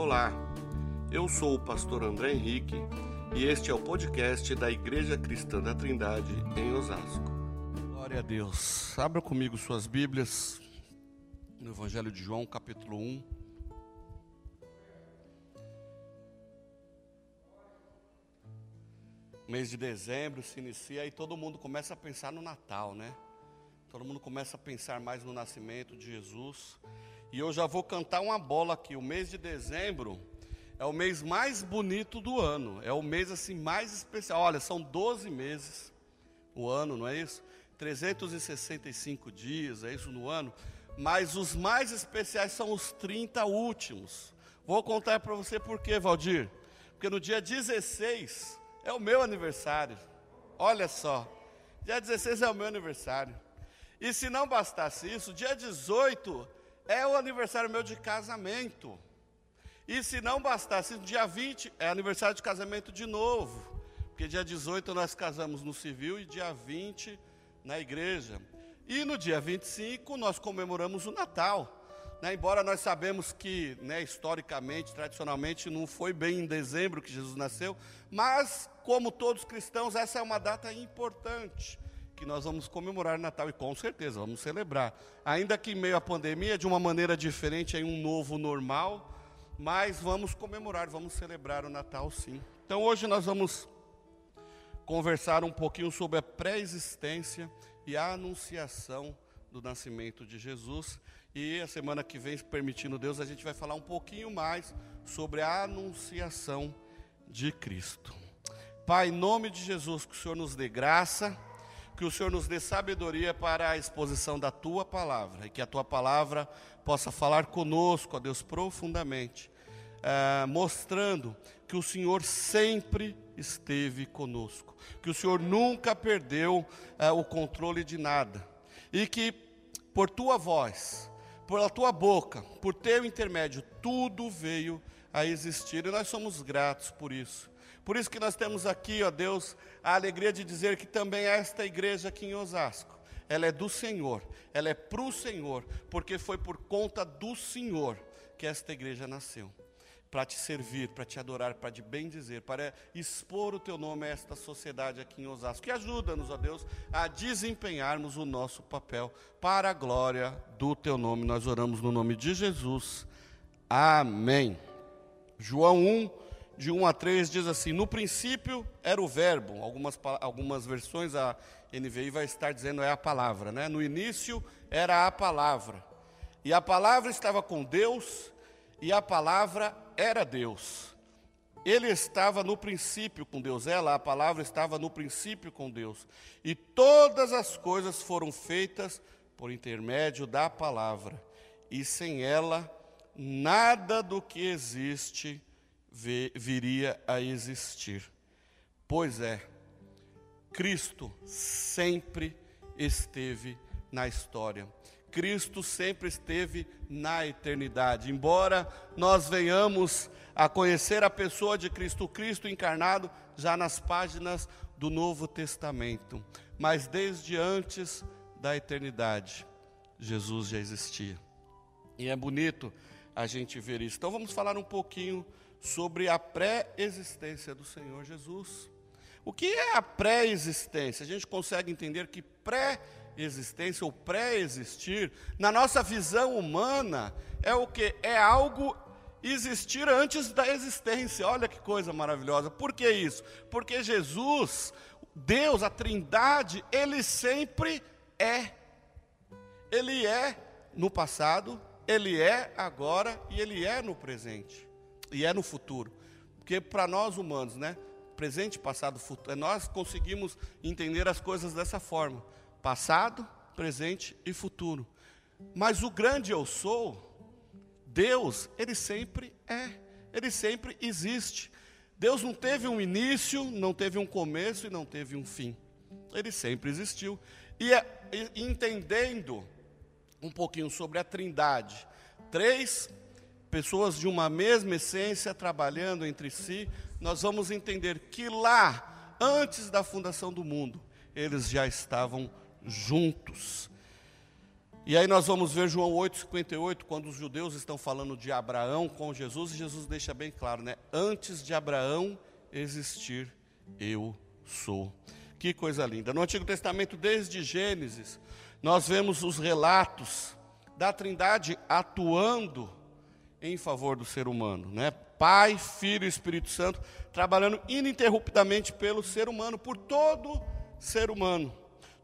Olá, eu sou o pastor André Henrique e este é o podcast da Igreja Cristã da Trindade em Osasco. Glória a Deus. Abra comigo suas Bíblias no Evangelho de João, capítulo 1. Mês de dezembro se inicia e todo mundo começa a pensar no Natal, né? Todo mundo começa a pensar mais no nascimento de Jesus. E eu já vou cantar uma bola aqui. O mês de dezembro é o mês mais bonito do ano. É o mês assim mais especial. Olha, são 12 meses o ano, não é isso? 365 dias, é isso no ano. Mas os mais especiais são os 30 últimos. Vou contar para você por quê, Valdir. Porque no dia 16 é o meu aniversário. Olha só. Dia 16 é o meu aniversário. E se não bastasse isso, dia 18 é o aniversário meu de casamento. E se não bastasse, dia 20 é aniversário de casamento de novo. Porque dia 18 nós casamos no civil e dia 20 na igreja. E no dia 25 nós comemoramos o Natal. Né, embora nós sabemos que, né, historicamente, tradicionalmente, não foi bem em dezembro que Jesus nasceu, mas, como todos cristãos, essa é uma data importante que nós vamos comemorar Natal e com certeza vamos celebrar. Ainda que em meio à pandemia, de uma maneira diferente, em um novo normal, mas vamos comemorar, vamos celebrar o Natal sim. Então hoje nós vamos conversar um pouquinho sobre a pré-existência e a anunciação do nascimento de Jesus. E a semana que vem, permitindo Deus, a gente vai falar um pouquinho mais sobre a anunciação de Cristo. Pai, em nome de Jesus, que o Senhor nos dê graça que o Senhor nos dê sabedoria para a exposição da tua palavra e que a tua palavra possa falar conosco, ó Deus, profundamente, eh, mostrando que o Senhor sempre esteve conosco, que o Senhor nunca perdeu eh, o controle de nada e que por tua voz, por a tua boca, por teu intermédio, tudo veio a existir e nós somos gratos por isso. Por isso que nós temos aqui, ó Deus, a alegria de dizer que também esta igreja aqui em Osasco, ela é do Senhor, ela é para o Senhor, porque foi por conta do Senhor que esta igreja nasceu. Para te servir, para te adorar, para te bem dizer, para expor o teu nome a esta sociedade aqui em Osasco. Que ajuda-nos, ó Deus, a desempenharmos o nosso papel para a glória do teu nome. Nós oramos no nome de Jesus. Amém. João 1, de 1 a 3 diz assim: No princípio era o Verbo. Algumas, algumas versões a NVI vai estar dizendo é a palavra, né? No início era a palavra. E a palavra estava com Deus, e a palavra era Deus. Ele estava no princípio com Deus, ela, a palavra, estava no princípio com Deus. E todas as coisas foram feitas por intermédio da palavra. E sem ela, nada do que existe viria a existir. Pois é, Cristo sempre esteve na história. Cristo sempre esteve na eternidade. Embora nós venhamos a conhecer a pessoa de Cristo, Cristo encarnado, já nas páginas do Novo Testamento, mas desde antes da eternidade, Jesus já existia. E é bonito a gente ver isso. Então vamos falar um pouquinho sobre a pré-existência do Senhor Jesus. O que é a pré-existência? A gente consegue entender que pré-existência ou pré-existir, na nossa visão humana, é o que? É algo existir antes da existência. Olha que coisa maravilhosa. Por que isso? Porque Jesus, Deus, a Trindade, ele sempre é. Ele é no passado, ele é agora e ele é no presente e é no futuro. Porque para nós humanos, né? Presente, passado, futuro, nós conseguimos entender as coisas dessa forma: passado, presente e futuro. Mas o grande eu sou, Deus, ele sempre é, ele sempre existe. Deus não teve um início, não teve um começo e não teve um fim. Ele sempre existiu. E é, entendendo um pouquinho sobre a Trindade, três pessoas de uma mesma essência trabalhando entre si, nós vamos entender que lá, antes da fundação do mundo, eles já estavam juntos. E aí nós vamos ver João 8,58, quando os judeus estão falando de Abraão com Jesus, e Jesus deixa bem claro, né? Antes de Abraão existir, eu sou. Que coisa linda. No Antigo Testamento, desde Gênesis, nós vemos os relatos da Trindade atuando em favor do ser humano, né? Pai, Filho e Espírito Santo trabalhando ininterruptamente pelo ser humano, por todo ser humano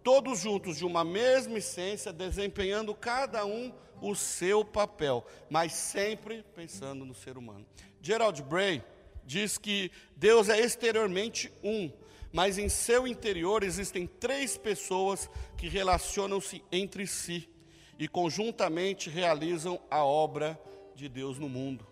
todos juntos de uma mesma essência, desempenhando cada um o seu papel, mas sempre pensando no ser humano. Gerald Bray diz que Deus é exteriormente um, mas em seu interior existem três pessoas que relacionam-se entre si e conjuntamente realizam a obra de Deus no mundo.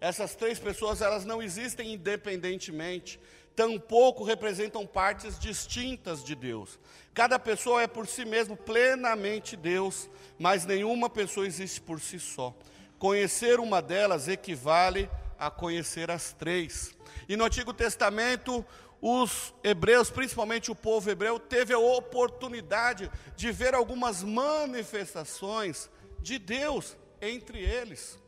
Essas três pessoas, elas não existem independentemente, tampouco representam partes distintas de Deus. Cada pessoa é por si mesmo plenamente Deus, mas nenhuma pessoa existe por si só. Conhecer uma delas equivale a conhecer as três. E no Antigo Testamento, os hebreus, principalmente o povo hebreu, teve a oportunidade de ver algumas manifestações de Deus entre eles.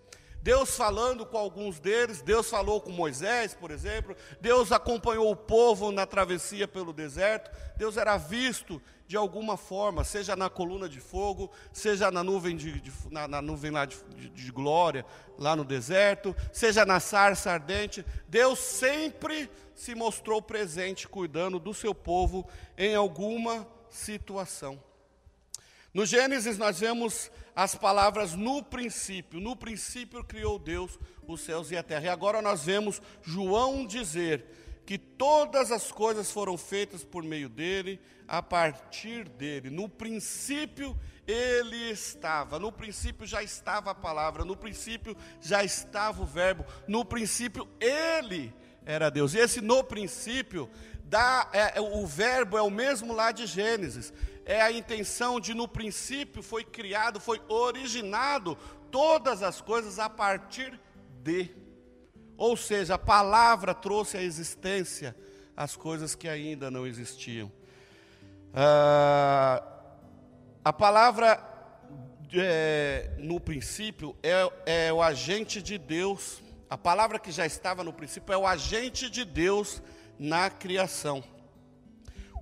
Deus falando com alguns deles, Deus falou com Moisés, por exemplo, Deus acompanhou o povo na travessia pelo deserto, Deus era visto de alguma forma, seja na coluna de fogo, seja na nuvem, de, de na, na, nuvem lá de, de, de glória, lá no deserto, seja na sarça ardente, Deus sempre se mostrou presente, cuidando do seu povo em alguma situação. No Gênesis nós vemos as palavras no princípio. No princípio criou Deus os céus e a terra. E agora nós vemos João dizer que todas as coisas foram feitas por meio dele, a partir dele. No princípio ele estava, no princípio já estava a palavra, no princípio já estava o verbo, no princípio ele era Deus. E esse no princípio, dá, é, o verbo é o mesmo lá de Gênesis é a intenção de no princípio foi criado, foi originado todas as coisas a partir de. Ou seja, a palavra trouxe à existência as coisas que ainda não existiam. Ah, a palavra é, no princípio é, é o agente de Deus. A palavra que já estava no princípio é o agente de Deus na criação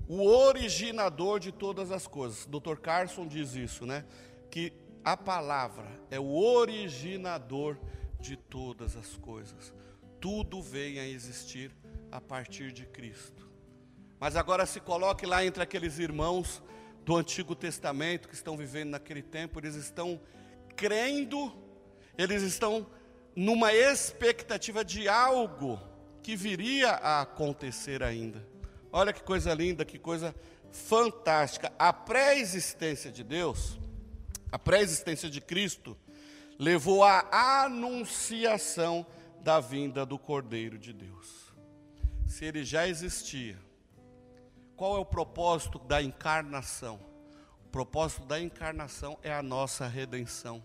o originador de todas as coisas. Dr. Carson diz isso, né? Que a palavra é o originador de todas as coisas. Tudo vem a existir a partir de Cristo. Mas agora se coloque lá entre aqueles irmãos do Antigo Testamento que estão vivendo naquele tempo, eles estão crendo, eles estão numa expectativa de algo que viria a acontecer ainda. Olha que coisa linda, que coisa fantástica. A pré-existência de Deus, a pré-existência de Cristo, levou à anunciação da vinda do Cordeiro de Deus. Se ele já existia, qual é o propósito da encarnação? O propósito da encarnação é a nossa redenção.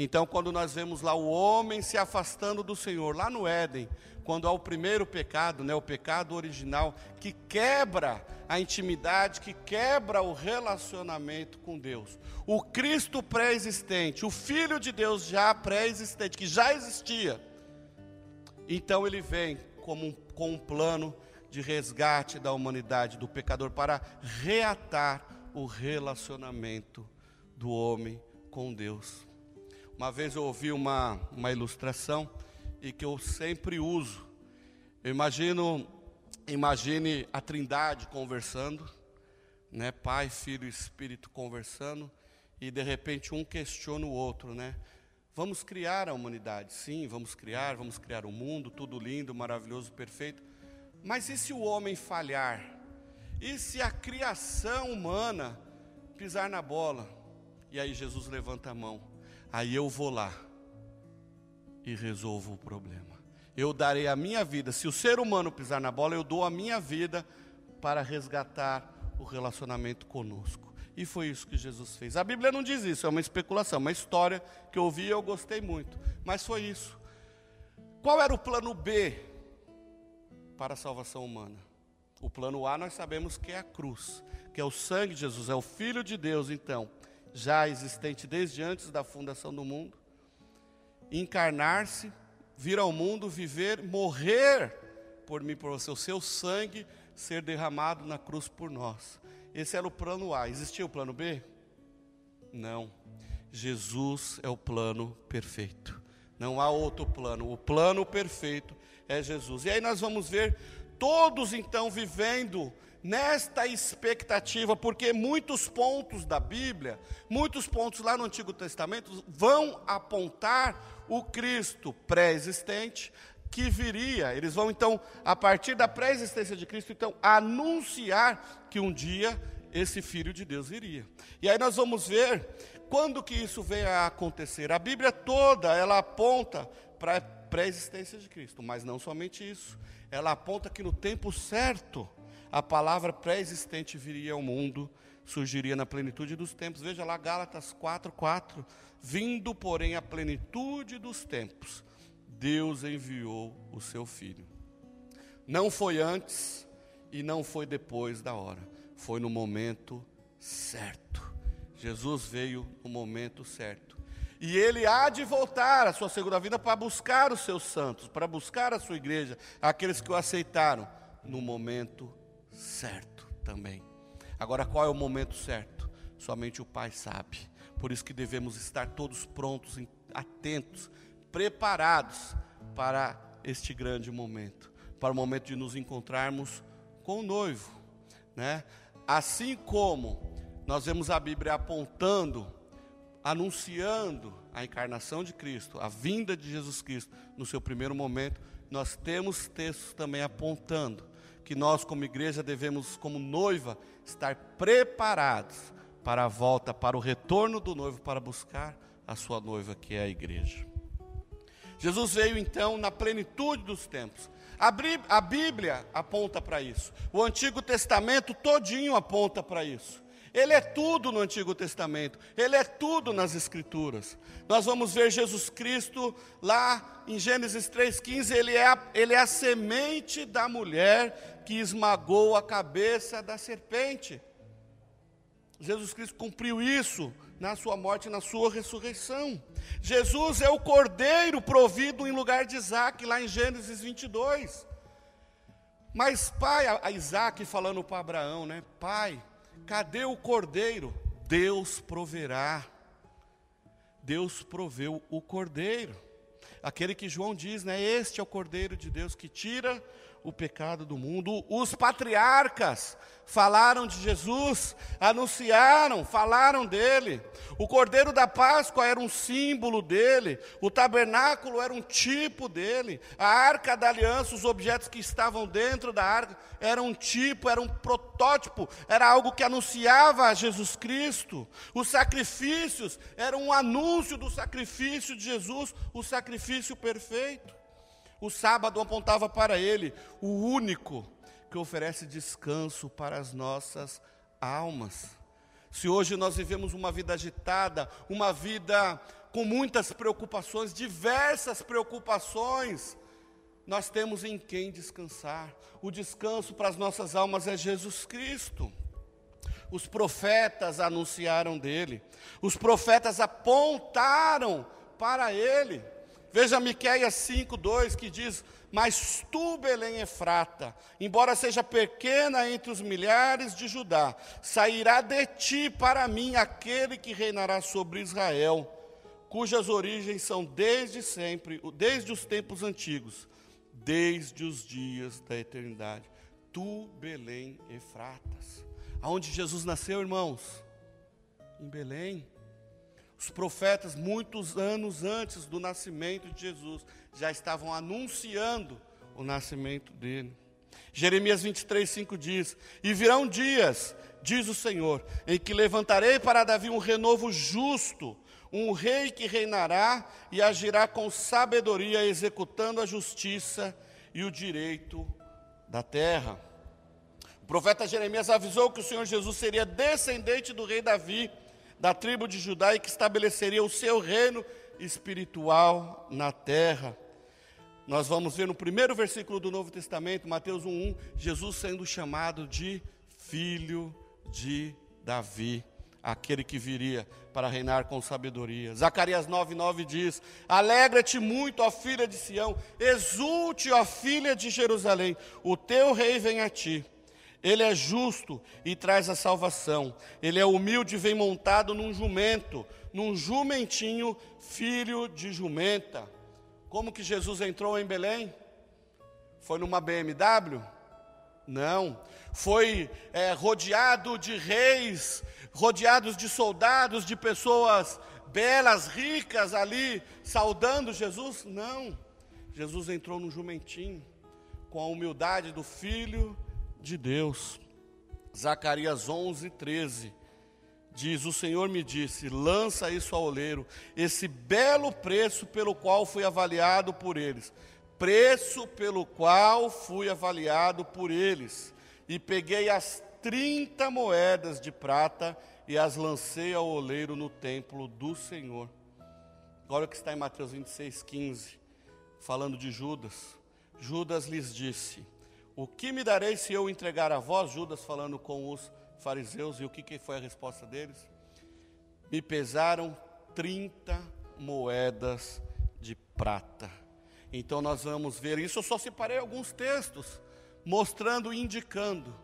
Então, quando nós vemos lá o homem se afastando do Senhor, lá no Éden, quando há o primeiro pecado, né, o pecado original, que quebra a intimidade, que quebra o relacionamento com Deus. O Cristo pré-existente, o Filho de Deus já pré-existente, que já existia. Então ele vem um, com um plano de resgate da humanidade, do pecador, para reatar o relacionamento do homem com Deus. Uma vez eu ouvi uma, uma ilustração e que eu sempre uso. Eu imagino, imagine a Trindade conversando, né? Pai, Filho e Espírito conversando e de repente um questiona o outro, né? Vamos criar a humanidade, sim, vamos criar, vamos criar o um mundo, tudo lindo, maravilhoso, perfeito. Mas e se o homem falhar? E se a criação humana pisar na bola? E aí Jesus levanta a mão aí eu vou lá e resolvo o problema. Eu darei a minha vida. Se o ser humano pisar na bola, eu dou a minha vida para resgatar o relacionamento conosco. E foi isso que Jesus fez. A Bíblia não diz isso, é uma especulação, uma história que eu ouvi e eu gostei muito. Mas foi isso. Qual era o plano B para a salvação humana? O plano A nós sabemos que é a cruz, que é o sangue de Jesus, é o Filho de Deus, então já existente desde antes da fundação do mundo, encarnar-se, vir ao mundo, viver, morrer por mim, por você, o seu sangue ser derramado na cruz por nós. Esse era o plano A. Existia o plano B? Não. Jesus é o plano perfeito. Não há outro plano. O plano perfeito é Jesus. E aí nós vamos ver todos então vivendo nesta expectativa, porque muitos pontos da Bíblia, muitos pontos lá no Antigo Testamento vão apontar o Cristo pré-existente que viria. Eles vão então, a partir da pré-existência de Cristo, então anunciar que um dia esse filho de Deus viria. E aí nós vamos ver quando que isso vem a acontecer. A Bíblia toda, ela aponta para a pré-existência de Cristo, mas não somente isso. Ela aponta que no tempo certo a palavra pré-existente viria ao mundo, surgiria na plenitude dos tempos. Veja lá Gálatas 4:4, vindo, porém, a plenitude dos tempos, Deus enviou o seu filho. Não foi antes e não foi depois da hora, foi no momento certo. Jesus veio no momento certo. E ele há de voltar à sua segunda vida para buscar os seus santos, para buscar a sua igreja, aqueles que o aceitaram, no momento certo também. Agora, qual é o momento certo? Somente o Pai sabe. Por isso que devemos estar todos prontos, atentos, preparados para este grande momento, para o momento de nos encontrarmos com o noivo, né? Assim como nós vemos a Bíblia apontando, anunciando a encarnação de Cristo, a vinda de Jesus Cristo no seu primeiro momento, nós temos textos também apontando que nós, como igreja, devemos, como noiva, estar preparados para a volta, para o retorno do noivo, para buscar a sua noiva, que é a igreja. Jesus veio então na plenitude dos tempos. A Bíblia aponta para isso. O Antigo Testamento todinho aponta para isso. Ele é tudo no Antigo Testamento, ele é tudo nas Escrituras. Nós vamos ver Jesus Cristo lá em Gênesis 3,15, ele, é a, ele é a semente da mulher que esmagou a cabeça da serpente. Jesus Cristo cumpriu isso na sua morte e na sua ressurreição. Jesus é o cordeiro provido em lugar de Isaac, lá em Gênesis 22. Mas pai, a Isaac falando para Abraão, né? Pai, Cadê o cordeiro? Deus proverá. Deus proveu o cordeiro. Aquele que João diz, né? Este é o cordeiro de Deus que tira o pecado do mundo. Os patriarcas falaram de Jesus, anunciaram, falaram dele. O cordeiro da Páscoa era um símbolo dele, o tabernáculo era um tipo dele, a arca da aliança, os objetos que estavam dentro da arca, era um tipo, era um protótipo, era algo que anunciava a Jesus Cristo. Os sacrifícios eram um anúncio do sacrifício de Jesus, o sacrifício perfeito. O sábado apontava para ele, o único que oferece descanso para as nossas almas. Se hoje nós vivemos uma vida agitada, uma vida com muitas preocupações, diversas preocupações, nós temos em quem descansar. O descanso para as nossas almas é Jesus Cristo. Os profetas anunciaram dele, os profetas apontaram para ele. Veja Miqueias 5:2 que diz: "Mas tu, Belém Efrata, embora seja pequena entre os milhares de Judá, sairá de ti para mim aquele que reinará sobre Israel, cujas origens são desde sempre, desde os tempos antigos, desde os dias da eternidade. Tu, Belém Efratas." Aonde Jesus nasceu, irmãos? Em Belém. Os profetas, muitos anos antes do nascimento de Jesus, já estavam anunciando o nascimento dele. Jeremias 23, 5 diz: E virão dias, diz o Senhor, em que levantarei para Davi um renovo justo, um rei que reinará e agirá com sabedoria, executando a justiça e o direito da terra. O profeta Jeremias avisou que o Senhor Jesus seria descendente do rei Davi da tribo de Judá e que estabeleceria o seu reino espiritual na terra. Nós vamos ver no primeiro versículo do Novo Testamento, Mateus 1:1, Jesus sendo chamado de filho de Davi. aquele que viria para reinar com sabedoria. Zacarias 9:9 diz: Alegra-te muito, ó filha de Sião, exulte, ó filha de Jerusalém, o teu rei vem a ti. Ele é justo e traz a salvação. Ele é humilde e vem montado num jumento, num jumentinho, filho de jumenta. Como que Jesus entrou em Belém? Foi numa BMW? Não. Foi é, rodeado de reis, rodeados de soldados, de pessoas belas, ricas ali, saudando Jesus? Não. Jesus entrou no jumentinho, com a humildade do filho de Deus. Zacarias 11, 13 diz: O Senhor me disse: lança isso ao oleiro, esse belo preço pelo qual fui avaliado por eles. Preço pelo qual fui avaliado por eles. E peguei as 30 moedas de prata e as lancei ao oleiro no templo do Senhor. Agora o que está em Mateus 26, 15, falando de Judas. Judas lhes disse: O que me darei se eu entregar a vós, Judas, falando com os fariseus, e o que, que foi a resposta deles? Me pesaram 30 moedas de prata. Então nós vamos ver isso. Eu só separei alguns textos mostrando, indicando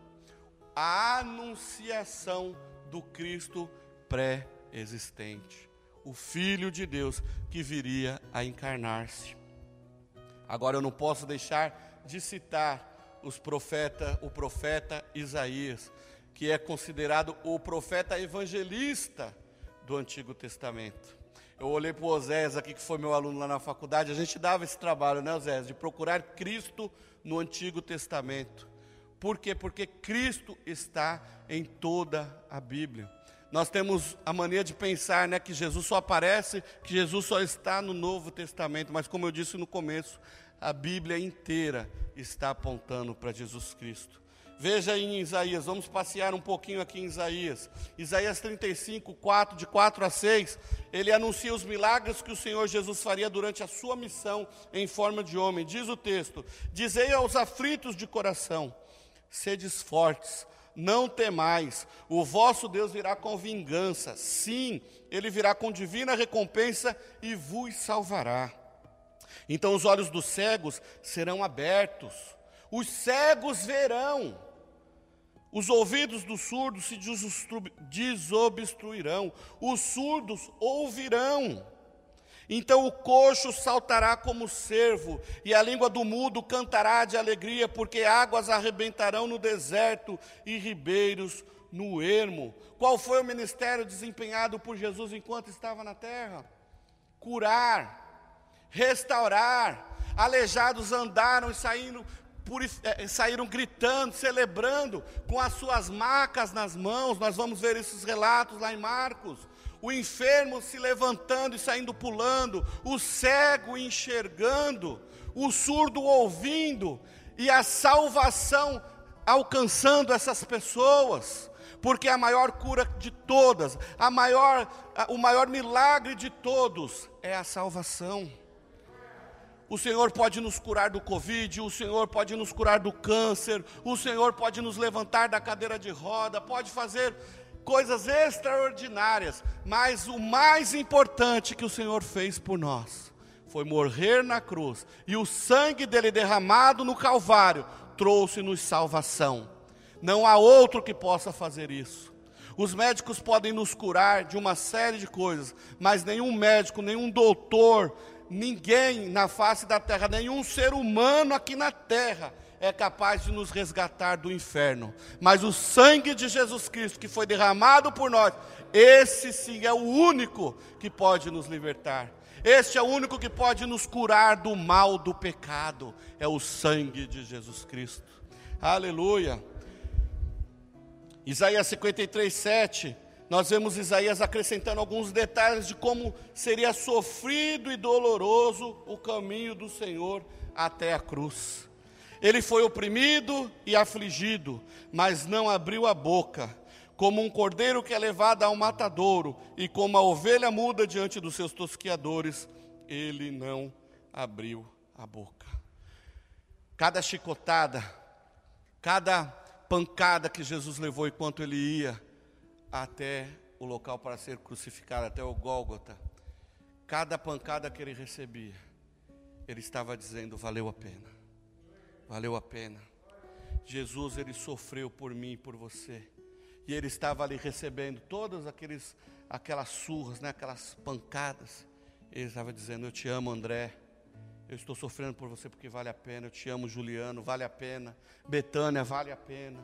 a anunciação do Cristo pré-existente, o Filho de Deus que viria a encarnar-se. Agora eu não posso deixar de citar os profeta, o profeta Isaías, que é considerado o profeta evangelista do Antigo Testamento. Eu olhei para o Osés aqui, que foi meu aluno lá na faculdade, a gente dava esse trabalho, né, Osés, de procurar Cristo no Antigo Testamento. Por quê? Porque Cristo está em toda a Bíblia. Nós temos a mania de pensar né, que Jesus só aparece, que Jesus só está no Novo Testamento, mas como eu disse no começo, a Bíblia inteira está apontando para Jesus Cristo. Veja em Isaías, vamos passear um pouquinho aqui em Isaías. Isaías 35, 4, de 4 a 6, ele anuncia os milagres que o Senhor Jesus faria durante a sua missão em forma de homem. Diz o texto: Dizei aos aflitos de coração, sedes fortes, não temais, o vosso Deus virá com vingança, sim, ele virá com divina recompensa e vos salvará. Então os olhos dos cegos serão abertos, os cegos verão, os ouvidos dos surdos se desobstruirão, os surdos ouvirão. Então o coxo saltará como cervo, e a língua do mudo cantará de alegria, porque águas arrebentarão no deserto e ribeiros no ermo. Qual foi o ministério desempenhado por Jesus enquanto estava na terra? Curar, restaurar. Aleijados andaram e saíram é, saíram gritando, celebrando, com as suas macas nas mãos. Nós vamos ver esses relatos lá em Marcos. O enfermo se levantando e saindo pulando, o cego enxergando, o surdo ouvindo, e a salvação alcançando essas pessoas porque a maior cura de todas, a maior, o maior milagre de todos é a salvação. O Senhor pode nos curar do Covid, o Senhor pode nos curar do câncer, o Senhor pode nos levantar da cadeira de roda, pode fazer coisas extraordinárias, mas o mais importante que o Senhor fez por nós foi morrer na cruz, e o sangue dele derramado no Calvário trouxe-nos salvação. Não há outro que possa fazer isso. Os médicos podem nos curar de uma série de coisas, mas nenhum médico, nenhum doutor, ninguém na face da terra, nenhum ser humano aqui na terra é capaz de nos resgatar do inferno. Mas o sangue de Jesus Cristo que foi derramado por nós, esse sim é o único que pode nos libertar. Este é o único que pode nos curar do mal do pecado. É o sangue de Jesus Cristo. Aleluia. Isaías 53, 7 nós vemos Isaías acrescentando alguns detalhes de como seria sofrido e doloroso o caminho do Senhor até a cruz. Ele foi oprimido e afligido, mas não abriu a boca, como um cordeiro que é levado ao matadouro, e como a ovelha muda diante dos seus tosquiadores, ele não abriu a boca. Cada chicotada, cada pancada que Jesus levou enquanto ele ia, até o local para ser crucificado, até o Gólgota, cada pancada que ele recebia, ele estava dizendo: valeu a pena, valeu a pena. Jesus, ele sofreu por mim e por você, e ele estava ali recebendo todas aqueles, aquelas surras, né, aquelas pancadas. Ele estava dizendo: Eu te amo, André. Eu estou sofrendo por você porque vale a pena. Eu te amo, Juliano, vale a pena. Betânia, vale a pena.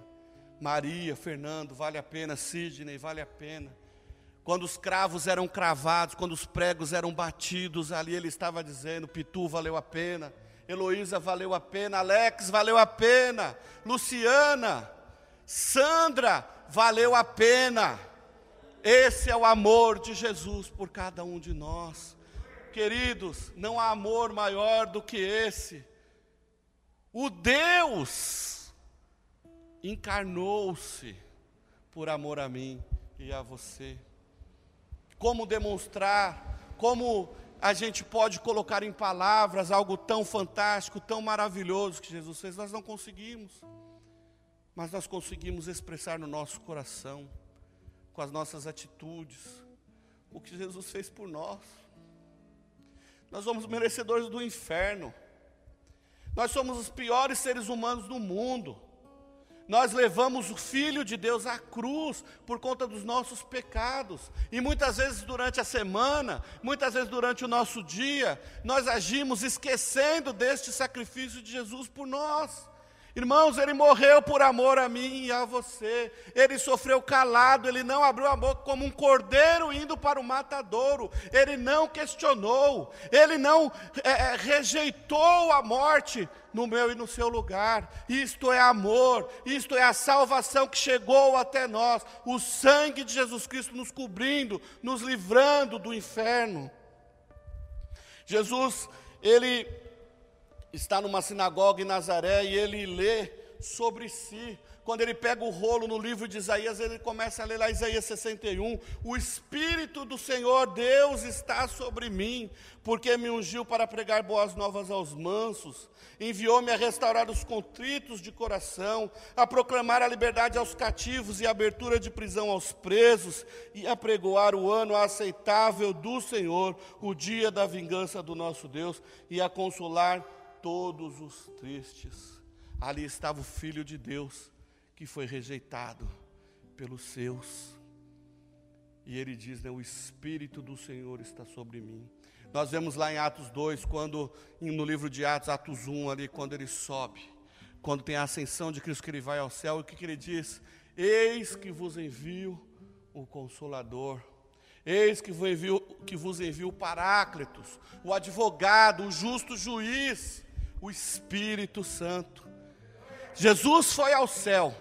Maria, Fernando, vale a pena. Sidney, vale a pena. Quando os cravos eram cravados, quando os pregos eram batidos, ali ele estava dizendo: Pitu valeu a pena, Heloísa valeu a pena, Alex valeu a pena, Luciana, Sandra valeu a pena. Esse é o amor de Jesus por cada um de nós. Queridos, não há amor maior do que esse. O Deus encarnou-se por amor a mim e a você como demonstrar, como a gente pode colocar em palavras algo tão fantástico, tão maravilhoso que Jesus fez, nós não conseguimos. Mas nós conseguimos expressar no nosso coração, com as nossas atitudes, o que Jesus fez por nós. Nós somos merecedores do inferno. Nós somos os piores seres humanos do mundo. Nós levamos o Filho de Deus à cruz por conta dos nossos pecados. E muitas vezes durante a semana, muitas vezes durante o nosso dia, nós agimos esquecendo deste sacrifício de Jesus por nós. Irmãos, ele morreu por amor a mim e a você. Ele sofreu calado, ele não abriu a boca como um cordeiro indo para o matadouro. Ele não questionou, ele não é, é, rejeitou a morte no meu e no seu lugar. Isto é amor, isto é a salvação que chegou até nós. O sangue de Jesus Cristo nos cobrindo, nos livrando do inferno. Jesus, ele está numa sinagoga em Nazaré e ele lê sobre si. Quando ele pega o rolo no livro de Isaías, ele começa a ler lá Isaías 61. O Espírito do Senhor Deus está sobre mim, porque me ungiu para pregar boas novas aos mansos, enviou-me a restaurar os contritos de coração, a proclamar a liberdade aos cativos e a abertura de prisão aos presos, e a pregoar o ano aceitável do Senhor, o dia da vingança do nosso Deus, e a consolar todos os tristes. Ali estava o Filho de Deus, que foi rejeitado pelos seus. E ele diz: né, O Espírito do Senhor está sobre mim. Nós vemos lá em Atos 2, quando, no livro de Atos, Atos 1, ali, quando ele sobe, quando tem a ascensão de Cristo, que ele vai ao céu, o que, que ele diz? Eis que vos envio o Consolador, Eis que vos envio, que vos envio o Paráclitos, o advogado, o justo juiz, o Espírito Santo. Jesus foi ao céu,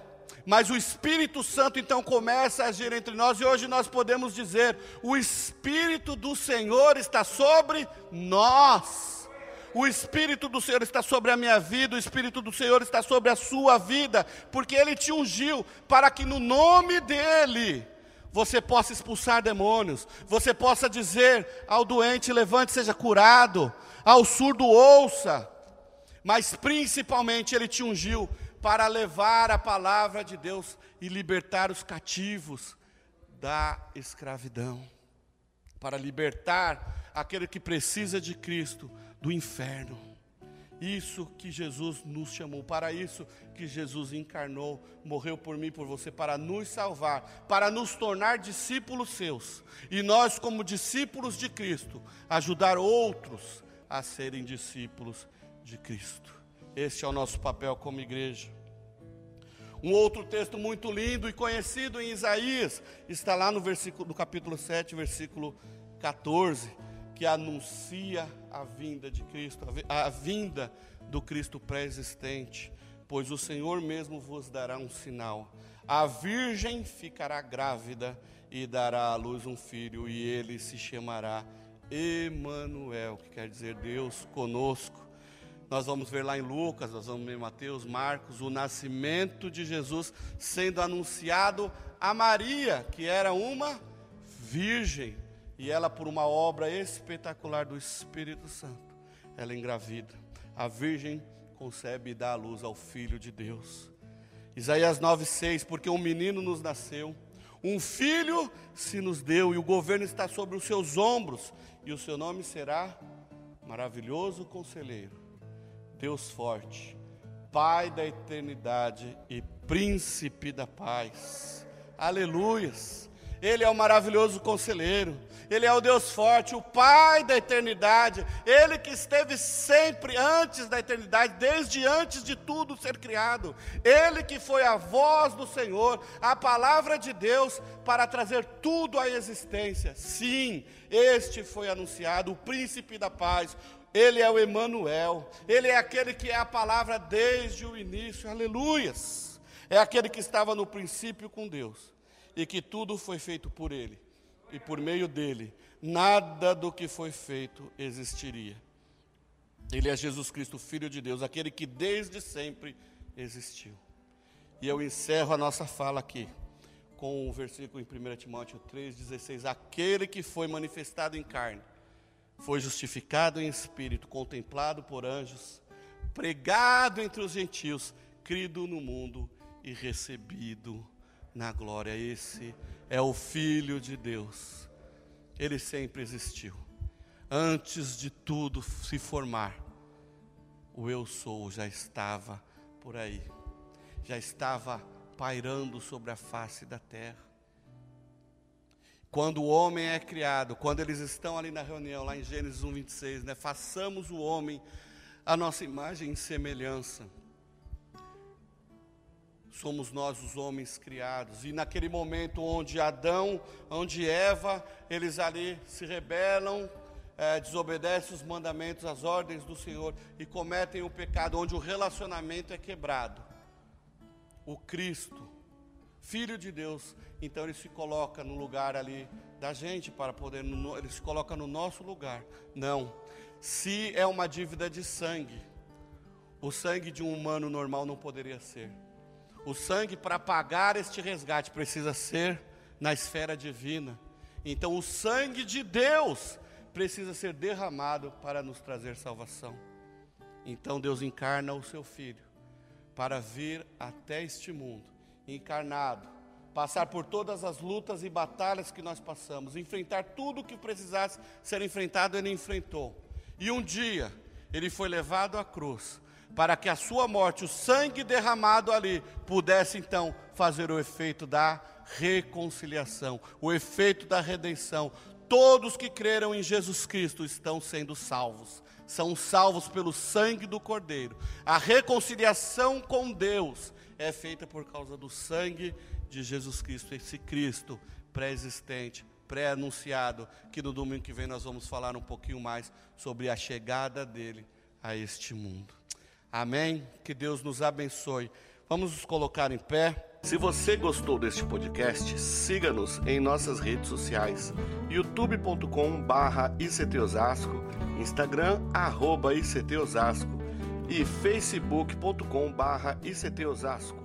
mas o Espírito Santo então começa a agir entre nós e hoje nós podemos dizer: o Espírito do Senhor está sobre nós. O Espírito do Senhor está sobre a minha vida, o Espírito do Senhor está sobre a sua vida, porque Ele te ungiu para que no nome dEle você possa expulsar demônios, você possa dizer ao doente: levante, seja curado, ao surdo, ouça mas principalmente ele te ungiu para levar a palavra de Deus e libertar os cativos da escravidão, para libertar aquele que precisa de Cristo do inferno. Isso que Jesus nos chamou, para isso que Jesus encarnou, morreu por mim, por você, para nos salvar, para nos tornar discípulos seus. E nós, como discípulos de Cristo, ajudar outros a serem discípulos de Cristo. Este é o nosso papel como igreja. Um outro texto muito lindo e conhecido em Isaías está lá no versículo no capítulo 7, versículo 14, que anuncia a vinda de Cristo, a vinda do Cristo pré-existente, pois o Senhor mesmo vos dará um sinal. A virgem ficará grávida e dará à luz um filho, e ele se chamará Emanuel, que quer dizer Deus conosco. Nós vamos ver lá em Lucas, nós vamos ver em Mateus, Marcos, o nascimento de Jesus sendo anunciado a Maria, que era uma virgem, e ela, por uma obra espetacular do Espírito Santo, ela engravida. A virgem concebe e dá a luz ao Filho de Deus. Isaías 9,6: Porque um menino nos nasceu, Um filho se nos deu e o governo está sobre os seus ombros, e o seu nome será Maravilhoso Conselheiro, Deus Forte, Pai da eternidade e Príncipe da paz. Aleluias! Ele é o maravilhoso conselheiro, Ele é o Deus forte, o Pai da eternidade, Ele que esteve sempre antes da eternidade, desde antes de tudo ser criado, Ele que foi a voz do Senhor, a palavra de Deus para trazer tudo à existência. Sim, este foi anunciado, o príncipe da paz, ele é o Emanuel, ele é aquele que é a palavra desde o início. Aleluias! É aquele que estava no princípio com Deus e que tudo foi feito por Ele, e por meio dele, nada do que foi feito existiria. Ele é Jesus Cristo, Filho de Deus, aquele que desde sempre existiu. E eu encerro a nossa fala aqui com o versículo em 1 Timóteo 3,16: Aquele que foi manifestado em carne, foi justificado em espírito, contemplado por anjos, pregado entre os gentios, crido no mundo e recebido na glória. Esse é o Filho de Deus. Ele sempre existiu. Antes de tudo se formar, o Eu Sou já estava por aí, já estava pairando sobre a face da terra. Quando o homem é criado, quando eles estão ali na reunião, lá em Gênesis 1, 26, né? Façamos o homem a nossa imagem e semelhança somos nós os homens criados. E naquele momento onde Adão, onde Eva, eles ali se rebelam, é, desobedecem os mandamentos, as ordens do Senhor e cometem o pecado, onde o relacionamento é quebrado. O Cristo, Filho de Deus, então ele se coloca no lugar ali da gente para poder, ele se coloca no nosso lugar. Não, se é uma dívida de sangue, o sangue de um humano normal não poderia ser o sangue para pagar este resgate precisa ser na esfera divina. Então, o sangue de Deus precisa ser derramado para nos trazer salvação. Então, Deus encarna o seu filho para vir até este mundo, encarnado, passar por todas as lutas e batalhas que nós passamos, enfrentar tudo o que precisasse ser enfrentado, ele enfrentou. E um dia, ele foi levado à cruz para que a sua morte, o sangue derramado ali, pudesse então fazer o efeito da reconciliação, o efeito da redenção. Todos que creram em Jesus Cristo estão sendo salvos, são salvos pelo sangue do Cordeiro. A reconciliação com Deus é feita por causa do sangue de Jesus Cristo, esse Cristo pré-existente, pré-anunciado, que no domingo que vem nós vamos falar um pouquinho mais sobre a chegada dele a este mundo. Amém? Que Deus nos abençoe. Vamos nos colocar em pé. Se você gostou deste podcast, siga-nos em nossas redes sociais: youtube.com/ictosasco, Instagram arroba @ictosasco e facebook.com/ictosasco.